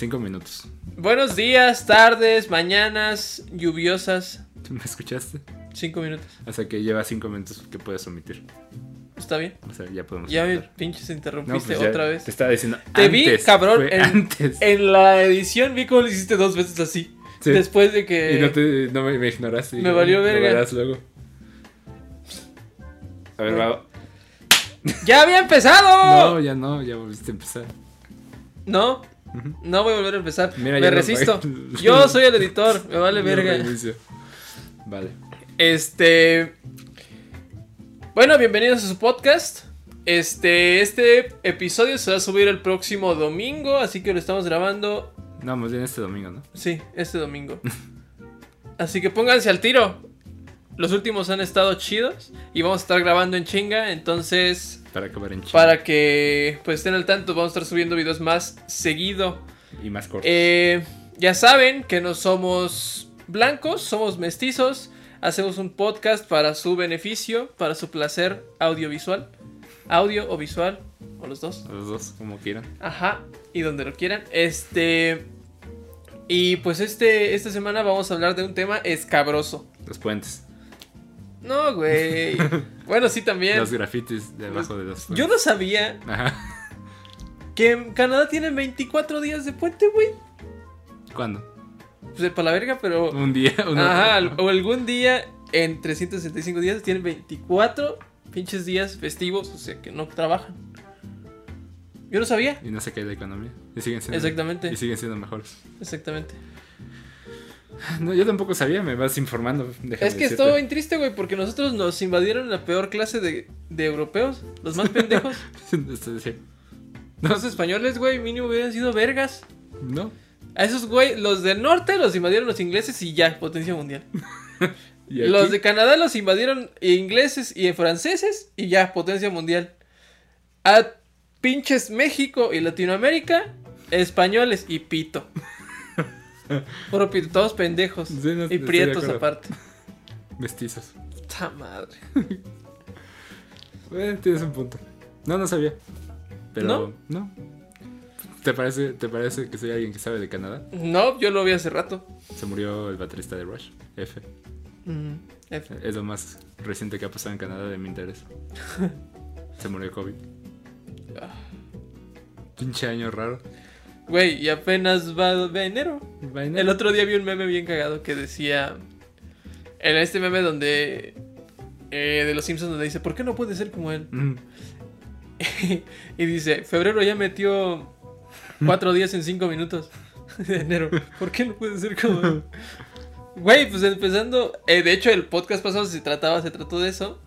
Cinco minutos. Buenos días, tardes, mañanas, lluviosas. ¿Tú me escuchaste? Cinco minutos. O sea que lleva cinco minutos que puedes omitir. ¿Está bien? O sea, ya podemos. Ya me pinches No, interrumpiste pues ya otra vez. Te estaba diciendo. Te vi, cabrón, en, antes. en la edición vi cómo lo hiciste dos veces así. Sí. Después de que... Y no, te, no me, me ignoraste. me valió verga. Lo verás luego. A ver, va. ¡Ya había empezado! No, ya no, ya volviste a empezar. No. No voy a volver a empezar. Mira, me resisto. Yo soy el editor, me vale verga. reinicio. Vale. Este. Bueno, bienvenidos a su podcast. Este, este episodio se va a subir el próximo domingo, así que lo estamos grabando. No, más bien este domingo, ¿no? Sí, este domingo. Así que pónganse al tiro. Los últimos han estado chidos y vamos a estar grabando en chinga, entonces Para acabar en Chile. para que pues estén al tanto vamos a estar subiendo videos más seguido. Y más corto. Eh, ya saben que no somos blancos, somos mestizos. Hacemos un podcast para su beneficio, para su placer audiovisual. Audio o visual, o los dos. Los dos, como quieran. Ajá, y donde lo quieran. Este. Y pues este, esta semana vamos a hablar de un tema escabroso. Los puentes. No, güey. bueno, sí también. Los grafitis debajo de los. Yo no sabía Ajá. que en Canadá tienen 24 días de puente, güey. ¿Cuándo? Pues de pa' la verga, pero. Un día. uno- Ajá, o algún día en 365 días tienen 24 pinches días festivos, o sea que no trabajan. Yo no sabía. Y no se cae la economía. Y siguen siendo. Exactamente. Y siguen siendo mejores. Exactamente. No, yo tampoco sabía, me vas informando. Es que estuvo bien triste, güey, porque nosotros nos invadieron la peor clase de, de europeos, los más pendejos. Sí. Los españoles, güey, mínimo hubieran sido vergas. No. A esos, güey, los del norte los invadieron los ingleses y ya, potencia mundial. Los de Canadá los invadieron ingleses y franceses y ya, potencia mundial. A pinches México y Latinoamérica, españoles y pito. Puro pito, todos pendejos. Sí, no, y prietos aparte. Mestizos. Puta madre. Eh, tienes un punto. No, no sabía. Pero. ¿No? ¿No? ¿Te parece, ¿Te parece que soy alguien que sabe de Canadá? No, yo lo vi hace rato. Se murió el baterista de Rush, F. Mm, F. Es lo más reciente que ha pasado en Canadá de mi interés. Se murió COVID. Ah. Pinche año raro. Güey, y apenas va de enero. El otro día vi un meme bien cagado que decía. En este meme donde. eh, de los Simpsons, donde dice: ¿Por qué no puede ser como él? Mm. y dice: Febrero ya metió cuatro días en cinco minutos de enero. ¿Por qué no puede ser como él? Güey, pues empezando. eh, de hecho, el podcast pasado se trataba, se trató de eso.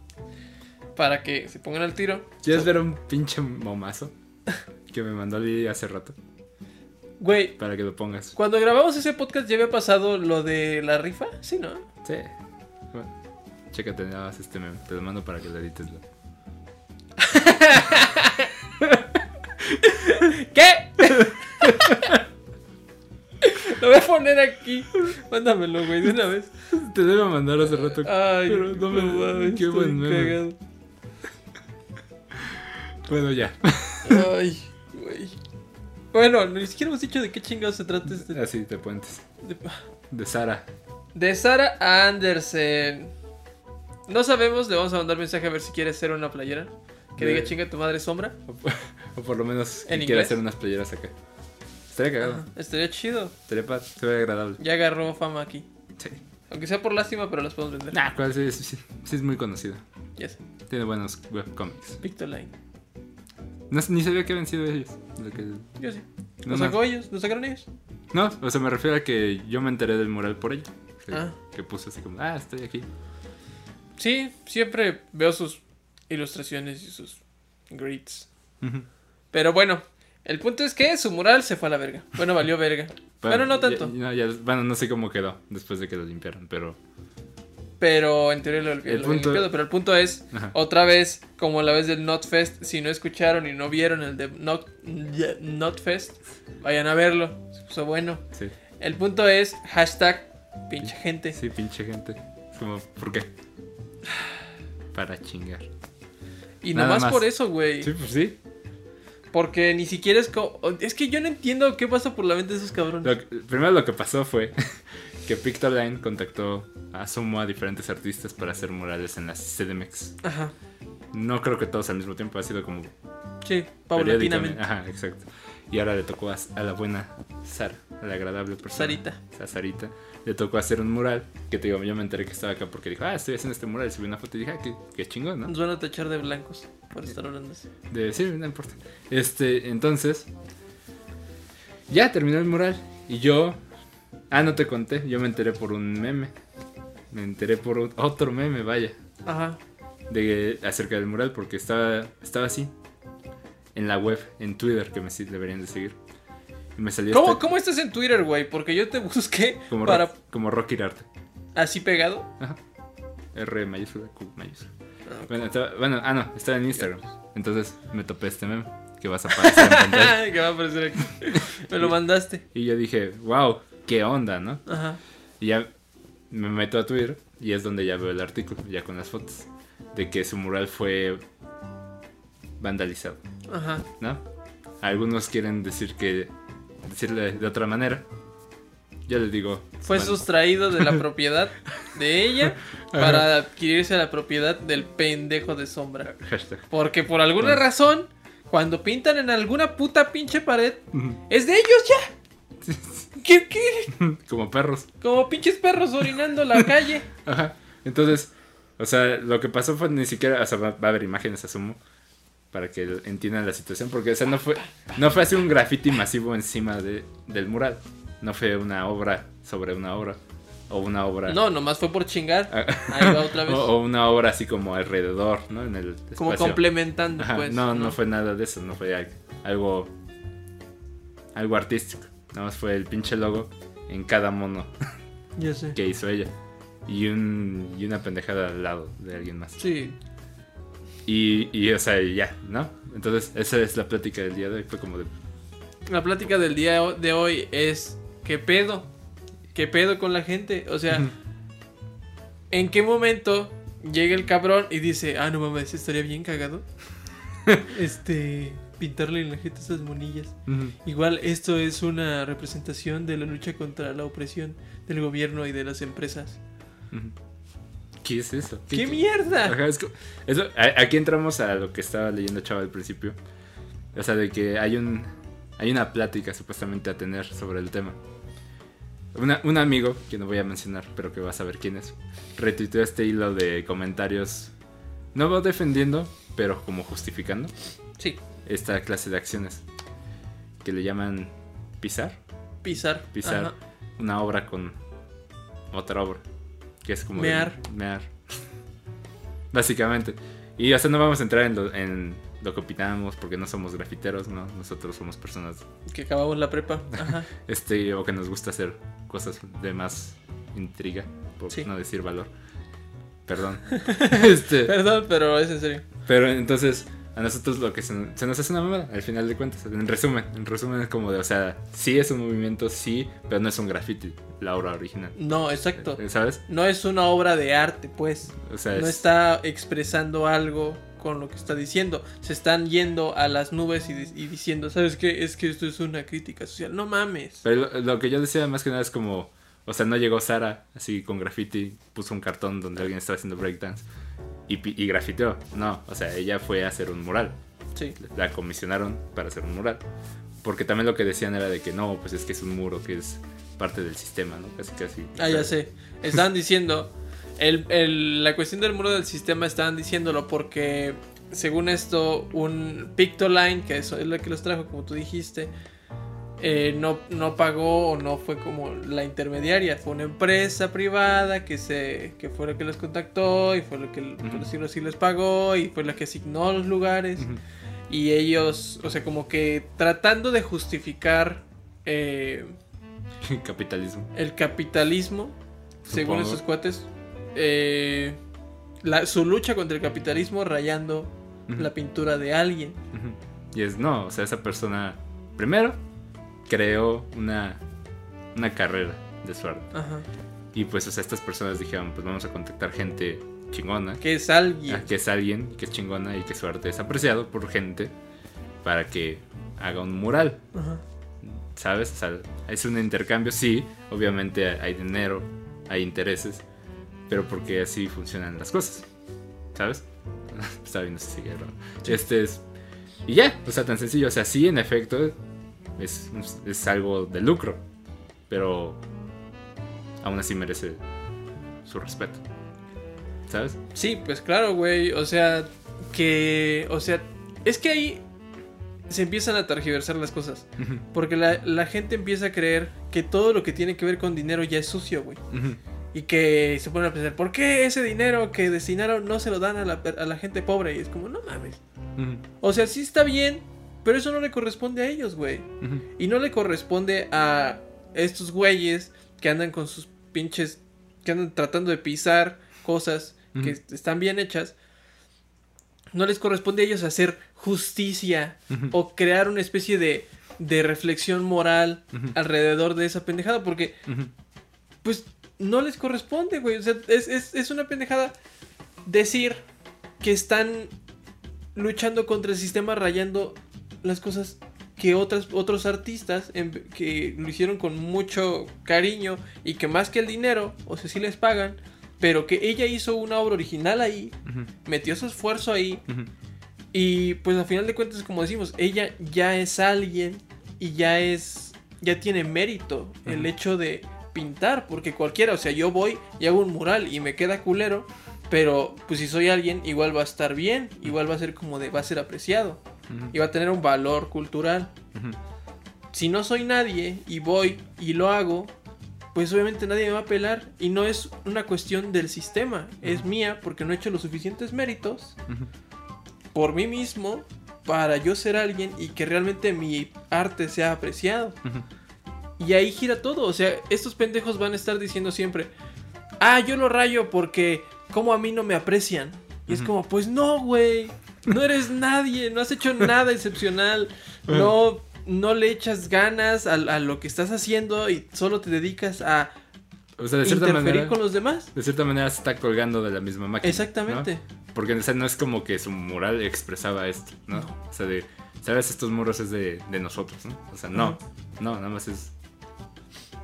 Para que se pongan al tiro. ¿Quieres ver un pinche momazo? Que me mandó Lili hace rato. Güey, Para que lo pongas. cuando grabamos ese podcast ya había pasado lo de la rifa. Sí, ¿no? Sí. Bueno, chécate nada más este meme. Te lo mando para que lo edites. ¿Qué? Lo voy a poner aquí. Mándamelo, güey, de una vez. Te debo mandar hace rato. Ay, pero no me mames, Qué buen meme. Bueno, ya. Ay, güey. Bueno, ni siquiera hemos dicho de qué chingados se trata este. Así de puentes. De, De Sara. de Sara Andersen. No sabemos, le vamos a mandar mensaje a ver si quiere hacer una playera. Que De- diga chinga tu madre sombra. O, por- o por lo menos que ¿En quiera hacer unas playeras acá. Estaría cagado. Ajá, estaría chido. Estaría pa- ve agradable. Ya agarró fama aquí. Sí. Aunque sea por lástima, pero las podemos vender. Nah, cuál sí, sí, sí, sí es muy conocido. Ya sé. Tiene buenos webcomics. Pictoline. No, ni sabía que habían sido ellos. lo que- Yo sí. No, ¿Los no. sacó ellos? ¿Los sacaron ellos? No, o sea, me refiero a que yo me enteré del mural por ella. Que, Ah. que puso así como, ah, estoy aquí. Sí, siempre veo sus ilustraciones y sus grids. Pero bueno, el punto es que su mural se fue a la verga. Bueno, valió verga. Pero no tanto. ya- no, ya- bueno, no sé cómo quedó después de que lo limpiaron, pero. Pero en teoría lo, El habían punto-. Pero el punto es, Ajá. otra vez, como la vez del Notfest, si no escucharon y no vieron el de Not, Notfest, vayan a verlo. Se puso bueno. Sí, El punto es, hashtag pinche gente. sí, pinche gente. Como, ¿por qué? Para chingar. Y Nada nomás más. por eso, güey. Sí, pues sí. Porque ni siquiera es como... Es que yo no entiendo qué pasa por la mente de esos cabrones. Lo que- primero lo que pasó fue que Pictoline contactó a Sumo a diferentes artistas para hacer murales en las CDMX. Ajá. No creo que todos al mismo tiempo, ha sido como Sí, paulatinamente. Ajá, exacto. Y ahora le tocó a, a la buena Sara, a la agradable persona. Sarita. A Sarita. Le tocó hacer un mural. Que te digo, yo me enteré que estaba acá porque dijo, ah, estoy haciendo este mural. Y subí una foto y dije, ah, qué, qué chingón, ¿no? Nos van a tachar de blancos por estar hablando así. De, sí, no importa. Este, entonces. Ya terminó el mural. Y yo. Ah, no te conté. Yo me enteré por un meme. Me enteré por un- otro meme, vaya. Ajá. De, acerca del mural. Porque estaba, estaba así. En la web, en Twitter, que me deberían de seguir. Y me salió ¿Cómo, este- ¿Cómo estás en Twitter, güey? Porque yo te busqué como, para... rock, como Rocky Arte. Así pegado. Ajá. R mayúscula, Q mayúscula. Ah, Bueno, estaba- bueno, ah, no, estaba en Instagram. Entonces me topé este meme. Que vas a aparecer en pantalla. que va a aparecer aquí. Me lo mandaste. Y yo dije, wow, qué onda, ¿no? Ajá. Y ya me meto a Twitter y es donde ya veo el artículo, ya con las fotos, de que su mural fue vandalizado, Ajá. ¿no? Algunos quieren decir que, decirle de otra manera. Yo les digo, Fue sustraído de la propiedad de ella para adquirirse la propiedad del pendejo de sombra. hashtag. Porque por alguna Bueno. razón, cuando pintan en alguna puta pinche pared, es de ellos ya. ¿Qué, qué? Como perros. Como pinches perros orinando la calle. Ajá. Entonces, o sea, lo que pasó fue ni siquiera, o sea, va, va a haber imágenes, asumo, para que entiendan la situación, porque, o sea, no fue, no fue así un graffiti masivo encima de, del mural, no fue una obra sobre una obra, o una obra... No, nomás fue por chingar. Ah, Ahí va otra vez. o, o una obra así como alrededor, ¿no? En el Como complementando, Ajá, pues. no, no, fue nada de eso, no fue al- algo, algo artístico, nada más fue el pinche logo en cada mono Ya sé. que hizo ella. Y, un, y una pendejada al lado de alguien más. Sí. Y, y, o sea, ya, ¿no? Entonces, esa es la plática del día de hoy. Fue como de. La plática del día de hoy es: ¿qué pedo? ¿Qué pedo con la gente? O sea, ¿en qué momento llega el cabrón y dice, ah, no mames, estaría bien cagado? este, pintarle en la gente esas monillas. Ujú. Igual esto es una representación de la lucha contra la opresión del gobierno y de las empresas. ¿Qué es eso? ¡Qué mierda! Ajá, es eso, a- aquí entramos a lo que estaba leyendo Chava al principio. O sea, de que hay un hay una plática supuestamente a tener sobre el tema. Una- un amigo, que no voy a mencionar, pero que vas a ver quién es, retuiteó este hilo de comentarios, no va defendiendo, pero como justificando Sí, esta clase de acciones que le llaman pisar, pisar. pisar Ajá. una obra con otra obra, que es como de- Mear. mear. Básicamente. Y o sea, no vamos a entrar en lo, en lo que opinamos porque no somos grafiteros, ¿no? Nosotros somos personas Que acabamos la prepa. Ajá. este o que nos gusta hacer cosas de más intriga, por Sí. no decir valor. Perdón. este, Perdón, pero es en serio. pero entonces, a nosotros lo que se, se nos hace una mamada, al final de cuentas. En resumen, en resumen es como de, o sea, sí es un movimiento, sí, pero no es un graffiti, la obra original. No, exacto. ¿Sabes? No es una obra de arte, pues. O sea, No es- está expresando algo con lo que está diciendo. Se están yendo a las nubes y diciendo, ¿sabes qué? Es que esto es una crítica social. No mames. Pero lo, lo que yo decía más que nada es como, o sea, no llegó Sara así con graffiti, puso un cartón donde alguien estaba haciendo breakdance y, y grafiteó. No, o sea, ella fue a hacer un mural. Sí. La comisionaron para hacer un mural. Porque también lo que decían era de que no, pues es que es un muro que es parte del sistema, ¿no? Casi, casi. Ah, ya sé. Estaban diciendo. El, el- la cuestión del muro del sistema estaban diciéndolo porque, según esto, un Pictoline, que eso es lo que los trajo, como tú dijiste, eh, no, no pagó o no fue como la intermediaria. Fue una empresa privada que, se, que fue la que los contactó y fue la que, por Ujú. decirlo así, les pagó y fue la que asignó los lugares. Y ellos, o sea, como que tratando de justificar eh, Capitalismo. el capitalismo, según esos cuates, eh, la- su lucha contra el capitalismo rayando la pintura de alguien. Y es, no, o sea, esa persona, primero, creó una, una carrera de suerte. Ajá. Y pues, o sea, estas personas dijeron, pues vamos a contactar gente chingona. Que es alguien. ah, que es alguien que es chingona y que su arte es apreciado por gente para que haga un mural. Ajá. ¿Sabes? O sea, es un intercambio, sí, obviamente hay dinero, hay intereses, pero porque así funcionan las cosas. ¿Sabes? Está bien, no sé si. Este es. Y ya, o sea, tan sencillo. O sea, sí, en efecto, es, es algo de lucro, pero aún así merece su respeto. ¿Sabes? Sí, pues claro, güey. O sea, que. O sea, es que ahí se empiezan a targiversar las cosas. Porque la, la gente empieza a creer que todo lo que tiene que ver con dinero ya es sucio, güey. Y que se ponen a pensar, ¿por qué ese dinero que destinaron no se lo dan a la, a la gente pobre? Y es como, no mames. O sea, sí está bien, pero eso no le corresponde a ellos, güey. Y no le corresponde a estos güeyes que andan con sus pinches. que andan tratando de pisar cosas que están bien hechas. No les corresponde a ellos hacer justicia o crear una especie de, de reflexión moral alrededor de esa pendejada. Porque, pues, no les corresponde, güey. O sea, es, es, es una pendejada decir que están luchando contra el sistema rayando las cosas que otras, otros artistas en- que lo hicieron con mucho cariño y que más que el dinero, o sea, sí les pagan, pero que ella hizo una obra original ahí, metió su esfuerzo ahí y pues al final de cuentas, como decimos, ella ya es alguien y ya es, ya tiene mérito el hecho de pintar, porque cualquiera, o sea, yo voy y hago un mural y me queda culero, pero pues si soy alguien, igual va a estar bien, igual va a ser como de, va a ser apreciado Y va a tener un valor cultural. Si no soy nadie y voy y lo hago, pues obviamente nadie me va a pelar y no es una cuestión del sistema, es mía porque no he hecho los suficientes méritos por mí mismo para yo ser alguien y que realmente mi arte sea apreciado. Y ahí gira todo, o sea, estos pendejos van a estar diciendo siempre, ah, yo lo rayo porque como a mí no me aprecian. Y es como, pues no, güey, no eres nadie, no has hecho nada excepcional, no, no le echas ganas a, a lo que estás haciendo y solo te dedicas a O sea, de cierta interferir manera. con los demás. De cierta manera se está colgando de la misma máquina. Exactamente. ¿no? Porque o sea, no es como que su mural expresaba esto, ¿no? No. O sea, de, ¿sabes? Estos muros es de, de nosotros, ¿no? O sea, no, no, nada más es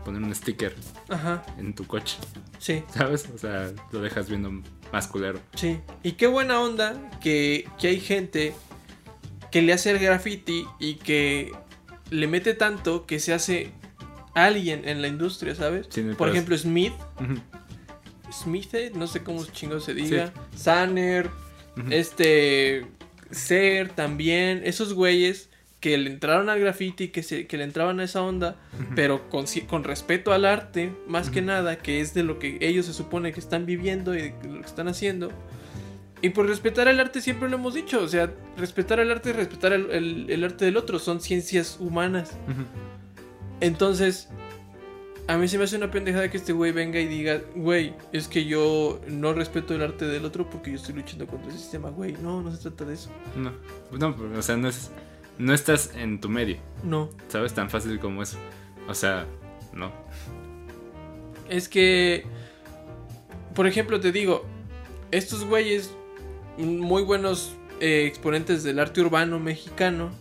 poner un sticker Ajá, en tu coche, sí. ¿sabes? O sea, lo dejas viendo más culero. Sí, y qué buena onda que, que hay gente que le hace el graffiti y que le mete tanto que se hace alguien en la industria, ¿sabes? Sí, Por ejemplo, Smith, Smith, eh, no sé cómo chingo se diga, Sanner, ujú, este, Ser también, esos güeyes que le entraron al graffiti, que, se, que le entraban a esa onda, pero con, con respeto al arte, más que nada, que es de lo que ellos se supone que están viviendo y de lo que están haciendo. Y por respetar el arte siempre lo hemos dicho, o sea, respetar el arte y respetar el, el- el arte del otro, son ciencias humanas. Entonces, a mí se me hace una pendejada que este güey venga y diga, güey, es que yo no respeto el arte del otro porque yo estoy luchando contra el sistema, güey, no, no se trata de eso. No, no, o sea, no es, no estás en tu medio, No, ¿sabes? Tan fácil como eso. O sea, no. Es que, por ejemplo, te digo, estos güeyes, muy buenos eh, exponentes del arte urbano mexicano,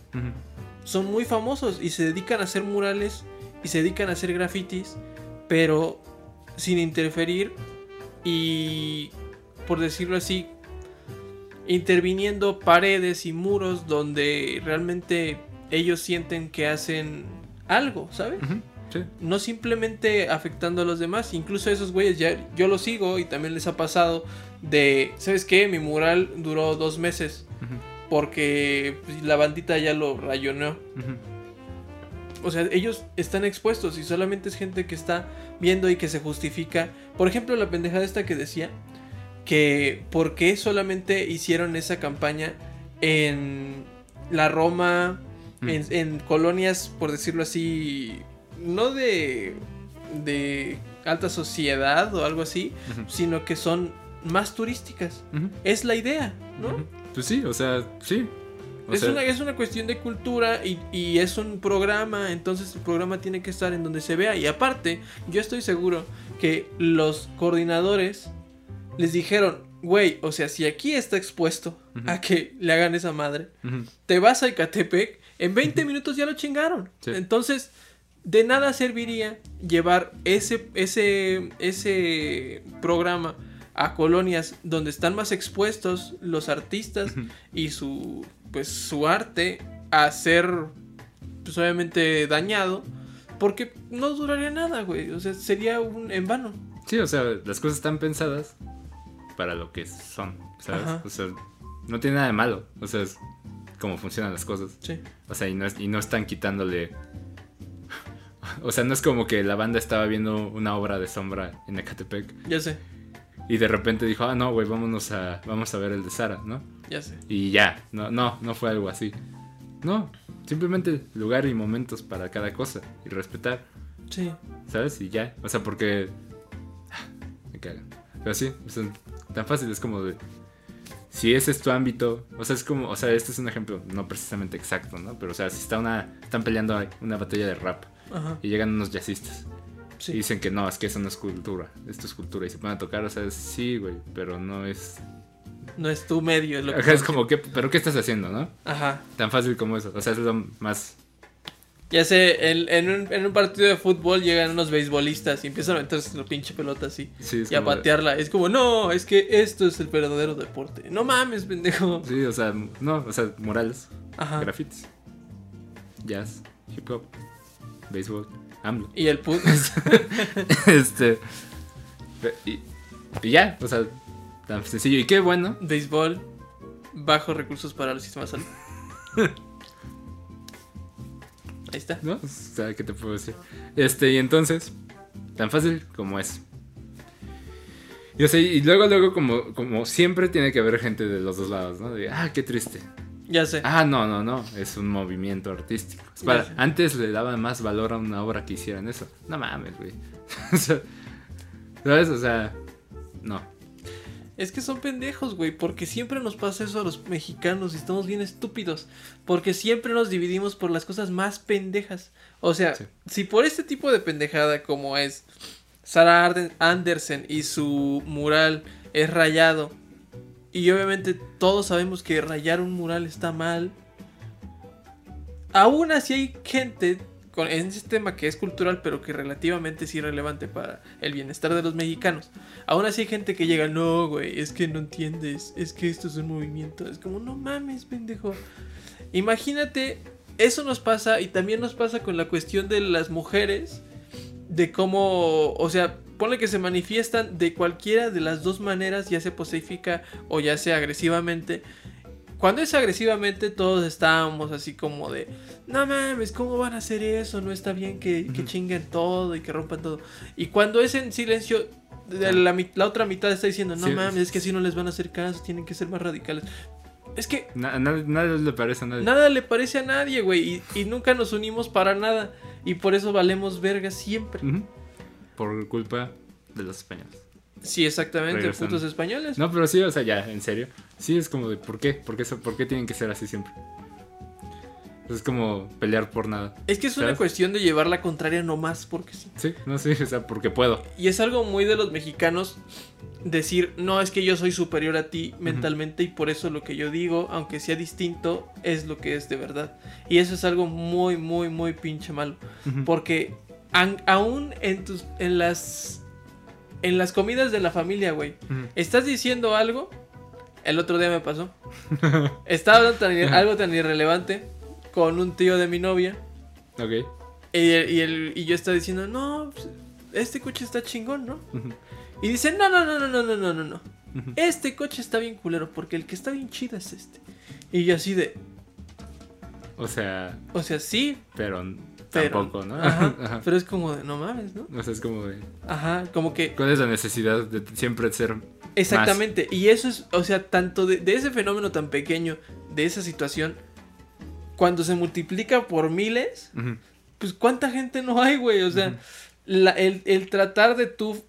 son muy famosos y se dedican a hacer murales y se dedican a hacer grafitis, pero sin interferir y, por decirlo así, interviniendo paredes y muros donde realmente ellos sienten que hacen algo, ¿sabes? sí. no simplemente afectando a los demás, incluso esos güeyes ya yo los sigo y también les ha pasado de, ¿sabes qué? Mi mural duró dos meses porque pues, la bandita ya lo rayoneó. O sea, ellos están expuestos y solamente es gente que está viendo y que se justifica. Por ejemplo, la pendejada esta que decía que por qué solamente hicieron esa campaña en la Roma, Mm. en, en colonias, por decirlo así, no de, de alta sociedad o algo así, sino que son más turísticas. Es la idea, ¿no? Pues sí, o sea, sí. O Es, sea, una, es una cuestión de cultura y, y es un programa, entonces el programa tiene que estar en donde se vea. Y aparte, yo estoy seguro que los coordinadores les dijeron, güey, o sea, si aquí está expuesto a que le hagan esa madre, te vas a Ecatepec, en 20 minutos ya lo chingaron. Sí. Entonces, de nada serviría llevar ese, ese, ese programa a colonias donde están más expuestos los artistas y su, pues, su arte a ser, pues, obviamente dañado, porque no duraría nada, güey. O sea, sería un en vano. Sí, o sea, las cosas están pensadas para lo que son, ¿sabes? Ajá. O sea, no tiene nada de malo. O sea, es como funcionan las cosas. Sí. O sea, y no, es- y no están quitándole. O sea, no es como que la banda estaba viendo una obra de sombra en Ecatepec Ya sé, y de repente dijo, ah, no, güey, vámonos a, vamos a ver el de Sara, ¿no? ya sé. Y ya, no, no, no fue algo así. No, simplemente lugar y momentos para cada cosa y respetar, Sí. ¿sabes? Y ya, o sea, porque... Me cagan. Pero sí, o sea, tan fácil, es como de... Si ese es tu ámbito, o sea, es como, o sea, este es un ejemplo no precisamente exacto, ¿no? Pero, o sea, si está una, están peleando una batalla de rap Ajá. y llegan unos jazzistas Sí. y dicen que no, es que eso no es cultura, esto es cultura y se ponen a tocar, o sea, sí, güey, pero no es... No es tu medio, es lo que es como, ¿qué, ¿pero qué estás haciendo, no? Ajá. Tan fácil como eso. O sea, es lo más. Ya sé, en, en un, en un partido de fútbol llegan unos beisbolistas y empiezan a meterse la pinche pelota así. Sí, Y a de- patearla. Es como, no, es que esto es el verdadero deporte. No mames, pendejo. Sí, o sea, no, o sea, murales, Ajá. grafitis, jazz, hip hop, béisbol, AMLO. Y el put. este. Y, y ya, o sea, tan sencillo. Y qué bueno. Béisbol. Bajos recursos para el sistema de salud. Ahí está. ¿No? O sea, ¿qué te puedo decir? Este, y entonces, tan fácil como es. Y, o sea, y luego, luego, como, como siempre, tiene que haber gente de los dos lados, ¿no? De, ah, qué triste. Ya sé. Ah, no, no, no, es un movimiento artístico. Para- sé. antes le daban más valor a una obra que hicieran eso. No mames, güey. ¿Sabes? O sea, no. Es que son pendejos, güey, porque siempre nos pasa eso a los mexicanos y estamos bien estúpidos, porque siempre nos dividimos por las cosas más pendejas. O sea, Sí. si por este tipo de pendejada como es Sarah Andersen y su mural es rayado, y obviamente todos sabemos que rayar un mural está mal, aún así hay gente con, ese tema que es cultural, pero que relativamente es irrelevante para el bienestar de los mexicanos. Aún así hay gente que llega, no, güey, es que no entiendes, es que esto es un movimiento. Es como, no mames, pendejo. Imagínate, eso nos pasa y también nos pasa con la cuestión de las mujeres, de cómo, o sea, ponle que se manifiestan de cualquiera de las dos maneras, ya sea pacífica o ya sea agresivamente. Cuando es agresivamente, todos estábamos así como de, no mames, ¿cómo van a hacer eso? No está bien que, chinguen todo y que rompan todo. Y cuando es en silencio, la, otra mitad está diciendo, no Sí. mames, es que así no les van a hacer caso, tienen que ser más radicales. Es que Na- na- nada le parece a nadie. nada le parece a nadie, güey, y, y nunca nos unimos para nada. Y por eso valemos verga siempre. Por culpa de los españoles. Sí, exactamente, Regresando. putos españoles. No, pero sí, o sea, ya, en serio. Sí, es como de, ¿por qué? ¿Por qué, por qué tienen que ser así siempre? Es como pelear por nada. Es que es una ¿Sabes? cuestión de llevar la contraria nomás porque sí. Sí, no, sí, o sea, porque puedo. Y es algo muy de los mexicanos decir, no, es que yo soy superior a ti mentalmente y por eso lo que yo digo, aunque sea distinto, es lo que es de verdad. Y eso es algo muy, muy, muy pinche malo. Ujú. Porque an- aún en tus, en las, en las comidas de la familia, güey, estás diciendo algo, el otro día me pasó, estaba hablando tan algo tan irrelevante con un tío de mi novia. Ok. Y, y, el- y yo estaba diciendo, no, pues, este coche está chingón, ¿no? Y dice, no, no, no, no, no, no, no, no. Este coche está bien culero porque el que está bien chido es este. Y yo así de, O sea, o sea, sí, pero, pero... tampoco, ¿no? Ajá, Ajá. Pero es como de, no mames, ¿no? O sea, es como de, Ajá, como que... ¿cuál es la necesidad de siempre ser Exactamente. Y eso es, o sea, tanto de, de ese fenómeno tan pequeño, de esa situación, cuando se multiplica por miles, pues cuánta gente no hay, güey. O sea, la- el, el tratar de tú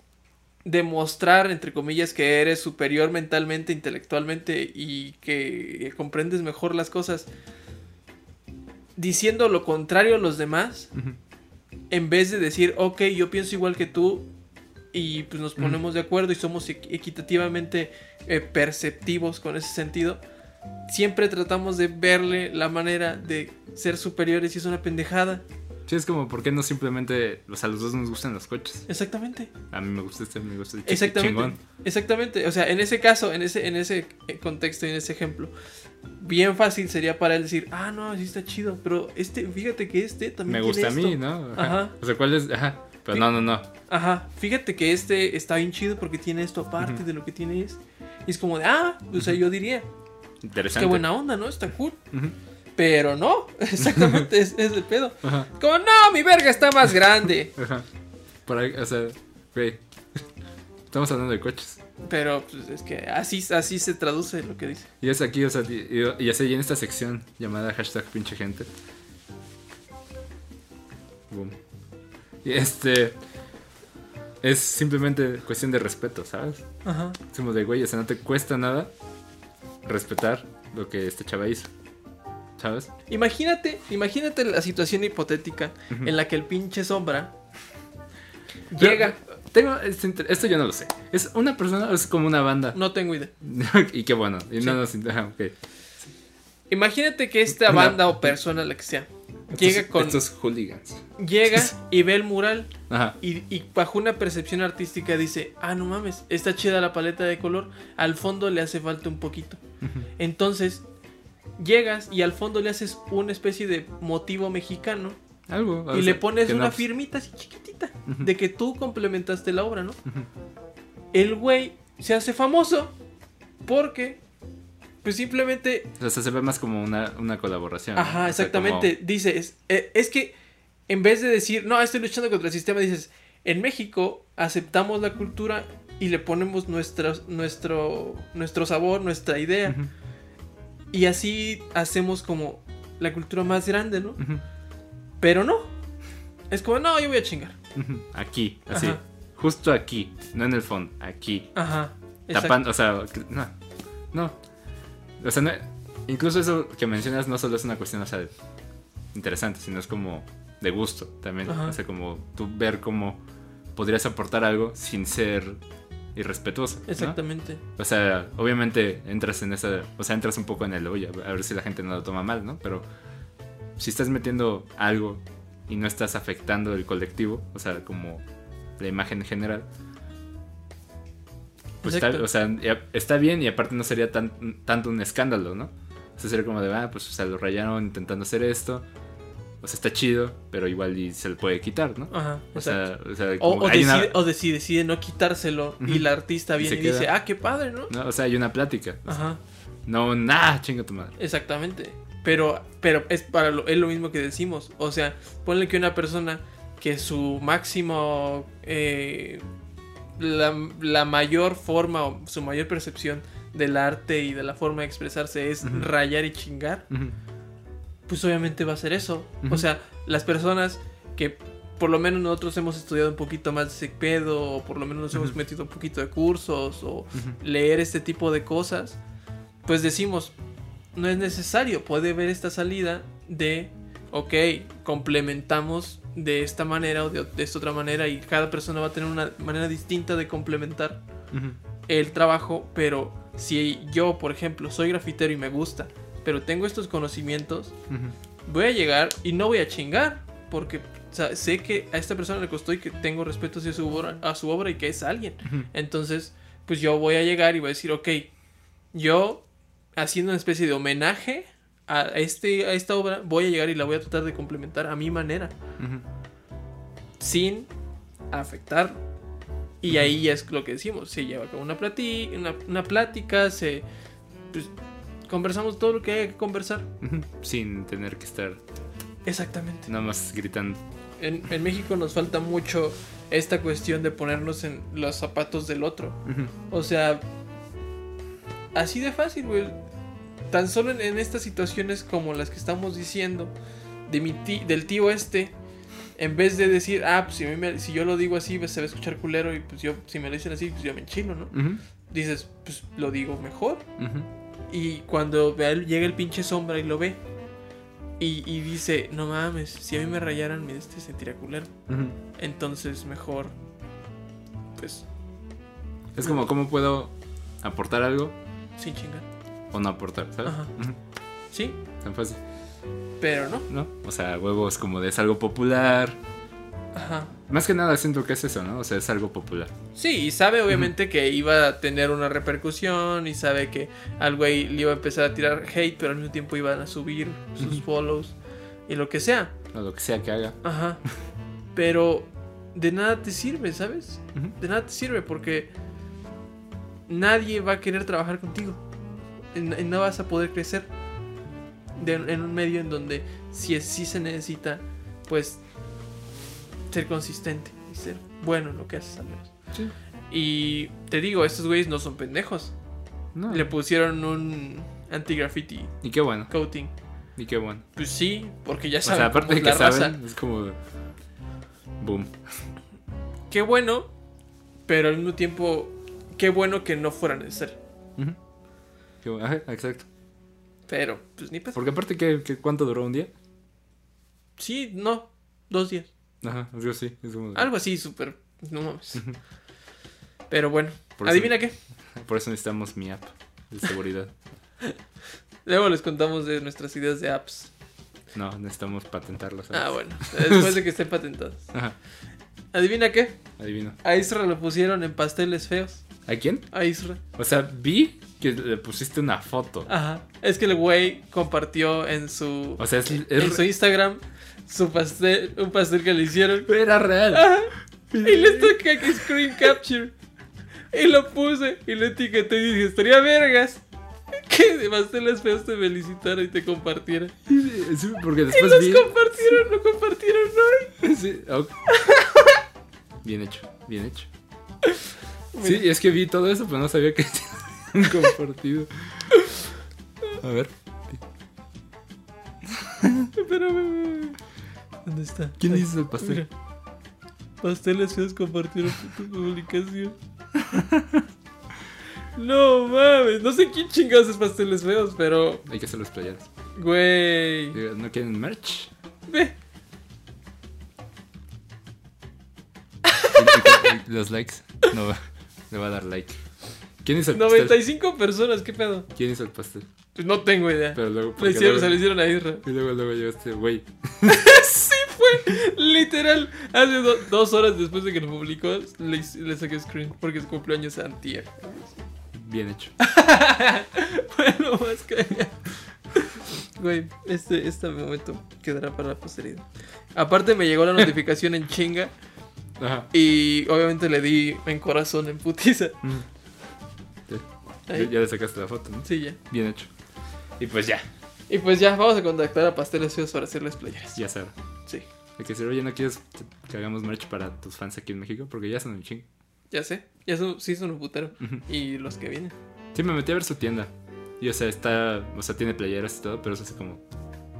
demostrar, entre comillas, que eres superior mentalmente, intelectualmente y que comprendes mejor las cosas, diciendo lo contrario a los demás, en vez de decir, ok, yo pienso igual que tú, y pues nos ponemos de acuerdo y somos equ- equitativamente eh, perceptivos con ese sentido, siempre tratamos de verle la manera de ser superiores y es una pendejada. Sí, es como, ¿por qué no simplemente los a los dos nos gustan los coches? Exactamente. A mí me gusta este, me gusta este Exactamente. chingón. Exactamente. O sea, en ese caso, en ese, en ese eh, contexto y en ese ejemplo, bien fácil sería para él decir, ah, no, sí está chido, pero este, fíjate que este también Me tiene gusta a mí, esto". ¿no? Ajá. O sea, ¿cuál es? Ajá. Pero Sí. no, no, no. Ajá, fíjate que este está bien chido porque tiene esto aparte Ujú. de lo que tiene este. Y es como de, ah, o sea, yo diría, Interesante. qué buena onda, ¿no? Está cool. Ujú. Pero no, exactamente, es, es el pedo. Ajá. Como, no, mi verga está más grande. Ajá. Por ahí, o sea, güey. Estamos hablando de coches. Pero pues, es que así, así se traduce lo que dice. Y es aquí, o sea, y, y así y en esta sección llamada hashtag pinche gente. Boom. Y este. Es simplemente cuestión de respeto, ¿sabes? Ajá. Es de, güey, o sea, no te cuesta nada respetar lo que este chava hizo. ¿Sabes? Imagínate, imagínate la situación hipotética en la que el pinche sombra llega. Tengo, esto yo no lo sé. ¿Es una persona o es como una banda? No tengo idea. y qué bueno. Y Sí. no nos inter- ah, ok. Imagínate que esta banda o persona, la que sea, llega con. Estos hooligans. Llega y ve el mural Ajá. y, y bajo una percepción artística dice, ah, no mames, está chida la paleta de color, al fondo le hace falta un poquito. Entonces, llegas y al fondo le haces una especie de motivo mexicano Algo. o y le pones una no- firmita así chiquitita de que tú complementaste la obra, ¿no? El güey se hace famoso porque, pues simplemente O sea, se ve más como una, una colaboración. ¿no? O Ajá, exactamente. Dices, eh, es que en vez de decir, no, estoy luchando contra el sistema, dices, en México aceptamos la cultura y le ponemos nuestra, nuestro, nuestro sabor, nuestra idea. Y así hacemos como la cultura más grande, ¿no? Pero no. Es como, no, yo voy a chingar. Aquí, así. Ajá. Justo aquí. No en el fondo. Aquí. Ajá. Tapando, o sea, no. No. O sea, no- incluso eso que mencionas no solo es una cuestión, o sea, interesante, sino es como de gusto también. Ajá. O sea, como tú ver cómo podrías aportar algo sin ser irrespetuoso. ¿no? Exactamente. O sea, obviamente entras en esa, o sea, entras un poco en el oye, a ver si la gente no lo toma mal, ¿no? Pero si estás metiendo algo y no estás afectando el colectivo, o sea, como la imagen en general, pues está, o sea, está bien y aparte no sería tan, tanto un escándalo, ¿no? O sea, sería como de, ah, pues, o sea, lo rayaron intentando hacer esto, o sea, está chido, pero igual y se le puede quitar, ¿no? Ajá. O exacto. sea, o sea, O, o hay una- decide, o de- si decide no quitárselo y la artista viene y, dice, ah, qué padre, ¿no? ¿no? O sea, hay una plática. Ajá. No, nah, chinga tu madre. Exactamente. Pero, pero es para lo, es lo mismo que decimos. O sea, ponle que una persona que su máximo eh, la, la mayor forma o su mayor percepción del arte y de la forma de expresarse es rayar y chingar, Ujú. Pues obviamente va a ser eso. O sea, las personas que por lo menos nosotros hemos estudiado un poquito más de ese pedo, o por lo menos nos hemos metido un poquito de cursos, o leer este tipo de cosas, pues decimos, no es necesario, puede ver esta salida de, ok, complementamos de esta manera o de, de esta otra manera y cada persona va a tener una manera distinta de complementar el trabajo, pero si yo, por ejemplo, soy grafitero y me gusta, pero tengo estos conocimientos, voy a llegar y no voy a chingar, porque o sea, sé que a esta persona le costó y que tengo respeto hacia su obra, a su obra y que es alguien. Entonces, pues yo voy a llegar y voy a decir, ok, yo haciendo una especie de homenaje a, este, a esta obra, voy a llegar y la voy a tratar de complementar a mi manera, sin afectar. Y ahí es lo que decimos, se lleva con una, plati- una, una plática, se... pues, conversamos todo lo que hay que conversar. Sin tener que estar Exactamente. nada más gritando. En, en México nos falta mucho esta cuestión de ponernos en los zapatos del otro. O sea, así de fácil, güey. Tan solo en, en estas situaciones como las que estamos diciendo, de mi ti- del tío este, en vez de decir, ah, pues si, a mí me- si yo lo digo así, pues, se va a escuchar culero y pues yo, si me lo dicen así, pues yo me enchilo, ¿no? Dices, pues lo digo mejor. Y cuando llega el pinche sombra y lo ve, y, y dice, no mames, si a mí me rayaran, me este sentiría culero. Entonces mejor pues Es como, ¿cómo puedo aportar algo sin chingar. o no aportar? ¿Sabes? Ajá. Sí, Tan fácil, pero no. ¿no? O sea, huevos como de es algo popular. Ajá. Más que nada siento que es eso, ¿no? O sea, es algo popular. Sí, y sabe obviamente que iba a tener una repercusión y sabe que al güey le iba a empezar a tirar hate, pero al mismo tiempo iban a subir sus follows y lo que sea. O lo que sea que haga. Ajá. Pero de nada te sirve, ¿sabes? De nada te sirve porque nadie va a querer trabajar contigo. No vas a poder crecer de- en un medio en donde si es- sí se necesita, pues, ser consistente y ser bueno en lo que haces al menos. Sí. Y te digo, estos güeyes no son pendejos. No. Le pusieron un anti-graffiti Y qué bueno, coating. y qué bueno. Pues sí, porque ya O saben sea, aparte de que raza. saben, es como. Boom. Qué bueno, pero al mismo tiempo, qué bueno que no fuera necesario. Ujú. Qué bueno. Ajá, exacto. Pero, pues ni pedo. Porque aparte, ¿qué, qué, cuánto duró un día? Sí, no, dos días. Ajá, algo así. Es como de- Algo así, súper. No mames. Pero bueno, Por eso- adivina qué. Por eso necesitamos mi app de seguridad. Luego les contamos de nuestras ideas de apps. No, necesitamos patentarlas. ¿sabes? Ah, bueno, después de que estén patentadas. Ajá, Adivina qué. adivino. A Isra lo pusieron en pasteles feos. ¿A quién? A Isra. O sea, vi que le pusiste una foto. Ajá. Es que el güey compartió en su. O sea, es, es en su Instagram su pastel, un pastel que le hicieron. era real. Ajá. Y le toca que screen capture. Y lo puse y lo etiqueté y dije, estaría vergas. Que de pasteles feos te felicitara y te compartiera. Sí, porque Y después los vi. compartieron, lo compartieron hoy. Sí, ok. Bien hecho, bien hecho. Sí, es que vi todo eso, pero no sabía que compartido. A ver, ¿Dónde está? ¿quién Ay, hizo el pastel? mira. Pasteles feos compartieron tu publicación. No mames, no sé quién chingados es pasteles feos, pero. Hay que hacer los. Güey. ¿No quieren merch? Ve. ¿Y- y- y los likes. No, le va a dar like. ¿Quién hizo el pastel? 95 personas, ¿qué pedo? ¿Quién hizo el pastel? Pues no tengo idea. Pero luego. Hicieron, luego- se lo hicieron a Isra. Y luego, luego llegó este güey. fue. Literal. Hace do- dos horas después de que lo publicó, le, saqué screen. Porque su cumpleaños es antier. Bien hecho. bueno, más que. Güey, este, este momento quedará para la posteridad. Aparte me llegó la notificación en chinga. Ajá. Y obviamente le di en corazón, en putiza. Ya, ya le sacaste la foto, ¿no? Sí, ya. Bien hecho. Y pues ya, Y pues ya, vamos a contactar a Pasteles Feos para hacerles playeras. ya saben. De que si oye, ¿no quieres que hagamos merch para tus fans aquí en México? Porque ya son un ching. ya sé. Ya son, sí son un putero. Y los que vienen. Sí, me metí a ver su tienda. Y o sea, está. O sea, tiene playeras y todo, pero es así como.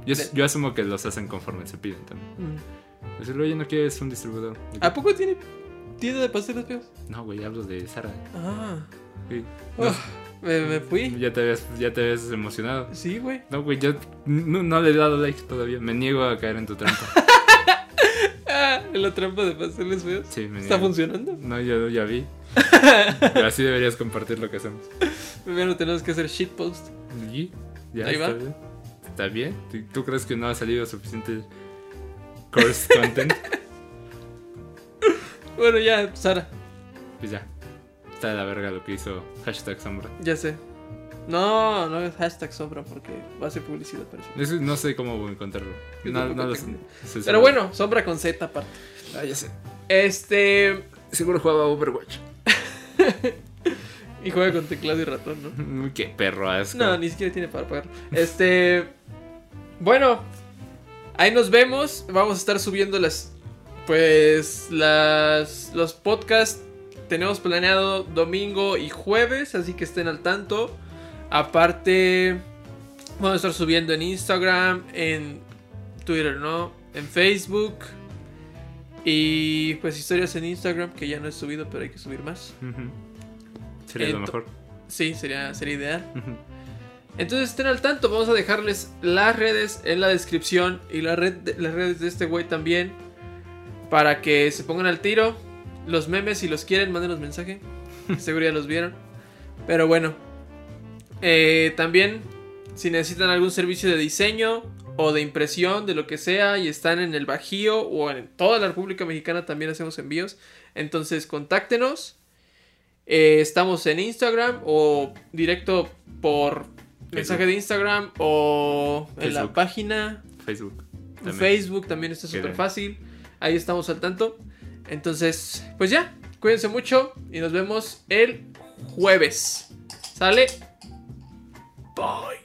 Yo, De- yo asumo que los hacen conforme se piden también. Mm. Decirle, oye, ¿no quieres un distribuidor? ¿A poco tiene tienda de pasteles feos? No, güey, hablo de Sara. Ah. Sí. Uf, me, me fui. Ya te habías, ya te habías emocionado. Sí, güey. No, güey, yo no, no le he dado like todavía. Me niego a caer en tu trampa. Ah, en la trampa de pasteles feos. Sí, me ¿Está funcionando? No, yo ya vi. Pero así deberías compartir lo que hacemos. Primero tenemos que hacer shitpost. Y ya Ahí está va. bien. Está bien. ¿Tú- ¿Tú crees que no ha salido suficiente course content? Bueno, ya, Sara. Pues ya. Está de la verga lo que hizo hashtag sombra. Ya sé. No, no es hashtag sombra porque va a ser publicidad para eso. No sé cómo encontrarlo. No, no lo sé. Pero bueno, sombra con Z aparte. Ah, ya sé. Este. Seguro jugaba Overwatch. Y juega con teclado y ratón, ¿no? Qué perro asco. No, ni siquiera tiene para pagar. Este. Bueno, ahí nos vemos. Vamos a estar subiendo las. Pues. Las. Los podcasts. Tenemos planeado domingo y jueves, así que estén al tanto. Aparte, vamos a estar subiendo en Instagram, en Twitter, ¿no? En Facebook. Y pues historias en Instagram, que ya no he subido, pero hay que subir más. Sería lo mejor. Sí, sería, sería ideal. Entonces estén al tanto, vamos a dejarles las redes en la descripción y la red de- las redes de este güey también para que se pongan al tiro los memes, si los quieren, mándenos mensaje. Seguro ya los vieron. Pero bueno. Eh, también, si necesitan algún servicio de diseño o de impresión, de lo que sea, y están en el Bajío o en toda la República Mexicana, también hacemos envíos. Entonces, contáctenos. Eh, estamos en Instagram o directo por mensaje de Instagram o en la página. Facebook. También. Facebook también está súper fácil. Ahí estamos al tanto. Entonces, pues ya, cuídense mucho y nos vemos el jueves. ¿Sale? Bye.